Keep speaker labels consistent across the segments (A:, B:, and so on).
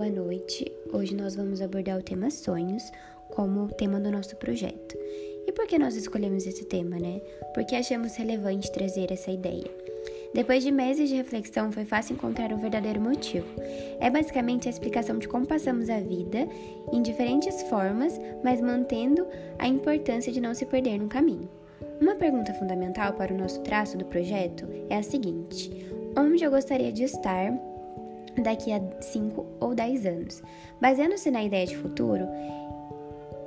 A: boa noite. Hoje nós vamos abordar o tema sonhos como tema do nosso projeto. E por que nós escolhemos esse tema, né? Porque achamos relevante trazer essa ideia. Depois de meses de reflexão, foi fácil encontrar um verdadeiro motivo. É basicamente a explicação de como passamos a vida em diferentes formas, mas mantendo a importância de não se perder no caminho. Uma pergunta fundamental para o nosso traço do projeto é a seguinte: onde eu gostaria de estar daqui a 5 ou 10 anos. Baseando-se na ideia de futuro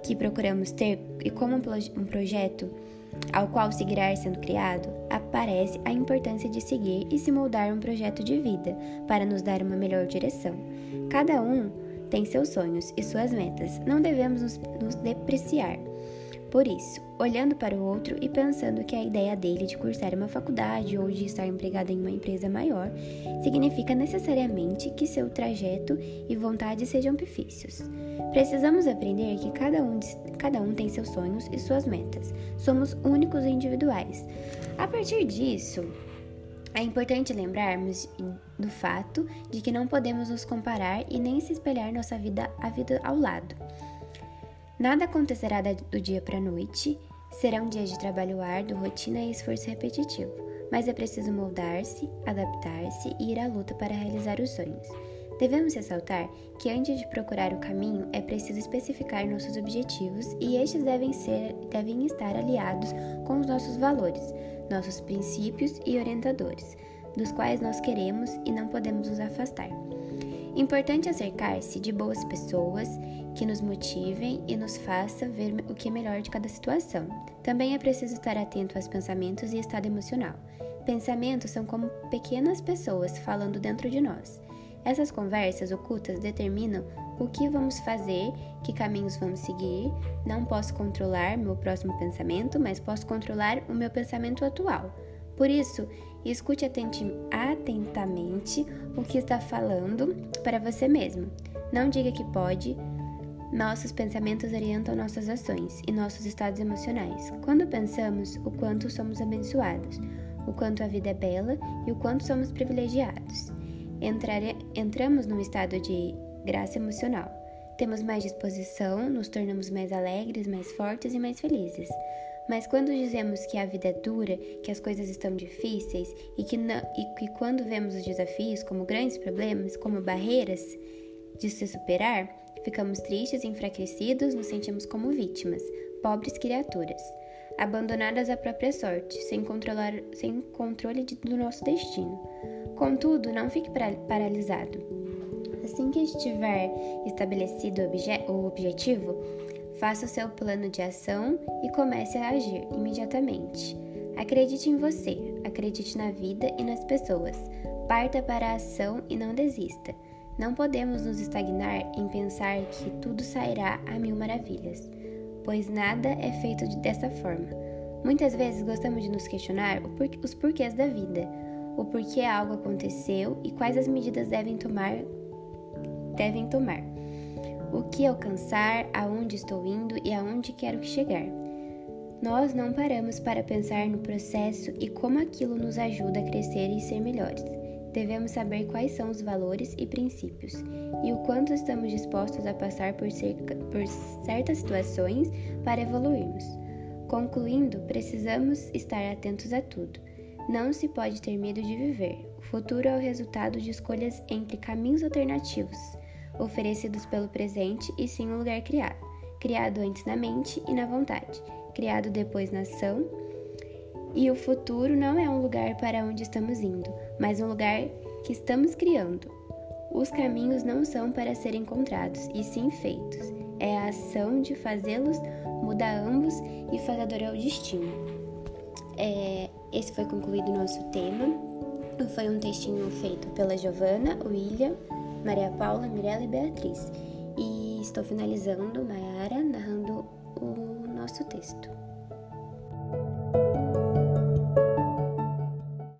A: que procuramos ter e como um projeto ao qual seguirá sendo criado, aparece a importância de seguir e se moldar um projeto de vida para nos dar uma melhor direção. Cada um tem seus sonhos e suas metas, não devemos nos, nos depreciar. Por isso, olhando para o outro e pensando que a ideia dele de cursar uma faculdade ou de estar empregado em uma empresa maior significa necessariamente que seu trajeto e vontade sejam difíceis. Precisamos aprender que cada um, cada um tem seus sonhos e suas metas. Somos únicos e individuais. A partir disso, é importante lembrarmos do fato de que não podemos nos comparar e nem se espelhar nossa vida a vida ao lado. Nada acontecerá do dia para a noite, serão dias de trabalho árduo, rotina e esforço repetitivo, mas é preciso moldar-se, adaptar-se e ir à luta para realizar os sonhos. Devemos ressaltar que antes de procurar o caminho é preciso especificar nossos objetivos e estes devem, ser, devem estar aliados com os nossos valores, nossos princípios e orientadores, dos quais nós queremos e não podemos nos afastar. Importante é cercar-se de boas pessoas que nos motivem e nos façam ver o que é melhor de cada situação. Também é preciso estar atento aos pensamentos e estado emocional. Pensamentos são como pequenas pessoas falando dentro de nós. Essas conversas ocultas determinam o que vamos fazer, que caminhos vamos seguir. Não posso controlar meu próximo pensamento, mas posso controlar o meu pensamento atual. Por isso, escute atentamente o que está falando para você mesmo. Não diga que pode. Nossos pensamentos orientam nossas ações e nossos estados emocionais. Quando pensamos o quanto somos abençoados, o quanto a vida é bela e o quanto somos privilegiados, Entrare... entramos num estado de graça emocional. Temos mais disposição, nos tornamos mais alegres, mais fortes e mais felizes. Mas quando dizemos que a vida é dura, que as coisas estão difíceis e que, não, e que quando vemos os desafios como grandes problemas, como barreiras de se superar, ficamos tristes, enfraquecidos, nos sentimos como vítimas, pobres criaturas, abandonadas à própria sorte, sem, controlar, sem controle de, do nosso destino. Contudo, não fique paralisado. Assim que estiver estabelecido o, obje o objetivo, Faça o seu plano de ação e comece a agir imediatamente. Acredite em você, acredite na vida e nas pessoas. Parta para a ação e não desista. Não podemos nos estagnar em pensar que tudo sairá a mil maravilhas, pois nada é feito dessa forma. Muitas vezes gostamos de nos questionar os porquês da vida, o porquê algo aconteceu e quais as medidas devem tomar. Devem tomar o que alcançar, aonde estou indo e aonde quero chegar. Nós não paramos para pensar no processo e como aquilo nos ajuda a crescer e ser melhores. Devemos saber quais são os valores e princípios e o quanto estamos dispostos a passar por, cerca, por certas situações para evoluirmos. Concluindo, precisamos estar atentos a tudo. Não se pode ter medo de viver. O futuro é o resultado de escolhas entre caminhos alternativos oferecidos pelo presente e sim um lugar criado, criado antes na mente e na vontade, criado depois na ação. E o futuro não é um lugar para onde estamos indo, mas um lugar que estamos criando. Os caminhos não são para serem encontrados, e sim feitos. É a ação de fazê-los mudar ambos e fazer ao destino. É, esse foi concluído o nosso tema. Foi um textinho feito pela Giovana, William, Maria Paula, Mirella e Beatriz. E estou finalizando, Mayara, narrando o nosso texto.